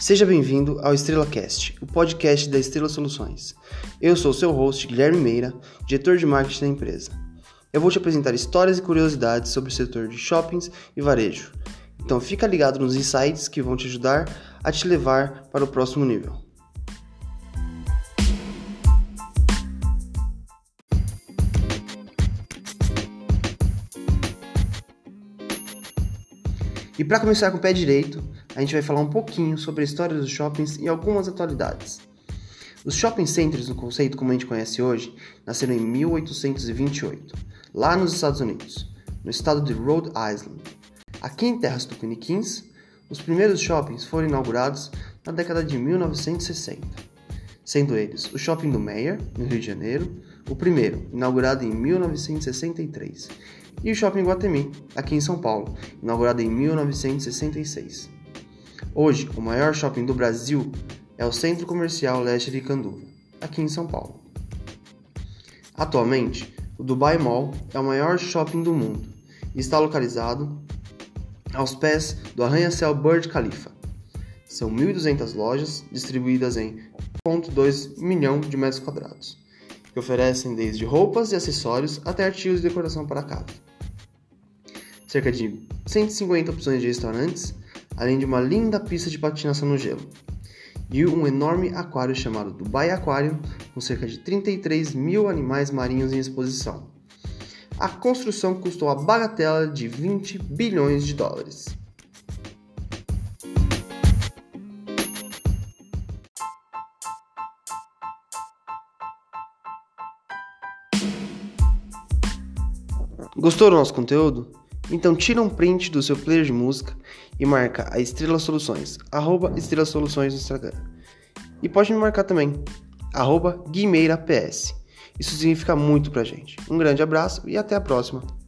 Seja bem-vindo ao Estrela Cast, o podcast da Estrela Soluções. Eu sou seu host, Guilherme Meira, diretor de marketing da empresa. Eu vou te apresentar histórias e curiosidades sobre o setor de shoppings e varejo. Então fica ligado nos insights que vão te ajudar a te levar para o próximo nível. E para começar com o pé direito, a gente vai falar um pouquinho sobre a história dos shoppings e algumas atualidades. Os shopping centers, no conceito como a gente conhece hoje, nasceram em 1828, lá nos Estados Unidos, no estado de Rhode Island. Aqui em terras tupiniquins, os primeiros shoppings foram inaugurados na década de 1960, sendo eles o Shopping do Meyer, no Rio de Janeiro, o primeiro, inaugurado em 1963, e o Shopping Guatemi, aqui em São Paulo, inaugurado em 1966. Hoje, o maior shopping do Brasil é o Centro Comercial Leste de Canduva, aqui em São Paulo. Atualmente, o Dubai Mall é o maior shopping do mundo e está localizado aos pés do arranha-céu Burj Khalifa. São 1.200 lojas distribuídas em 1,2 milhão de metros quadrados, que oferecem desde roupas e acessórios até artigos de decoração para casa cerca de 150 opções de restaurantes, além de uma linda pista de patinação no gelo. E um enorme aquário chamado Dubai Aquarium, com cerca de 33 mil animais marinhos em exposição. A construção custou a bagatela de 20 bilhões de dólares. Gostou do nosso conteúdo? Então tira um print do seu player de música e marca a Estrela Soluções, arroba Estrela Soluções no Instagram. E pode me marcar também, arroba Guimeira PS. Isso significa muito pra gente. Um grande abraço e até a próxima.